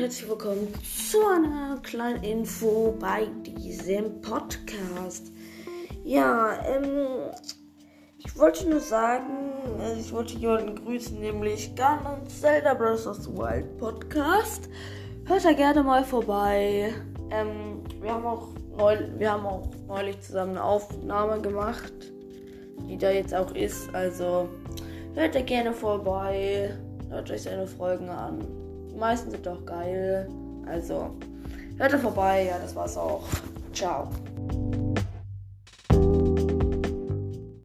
herzlich willkommen zu einer kleinen Info bei diesem Podcast. Ja, ähm, ich wollte nur sagen, also ich wollte jemanden grüßen, nämlich Garnons Zelda Bros. Wild Podcast. Hört da gerne mal vorbei. Ähm, wir haben auch neu, wir haben auch neulich zusammen eine Aufnahme gemacht, die da jetzt auch ist. Also hört da gerne vorbei. Hört euch seine Folgen an. Meisten sind doch geil. Also, hört da vorbei. Ja, das war's auch. Ciao.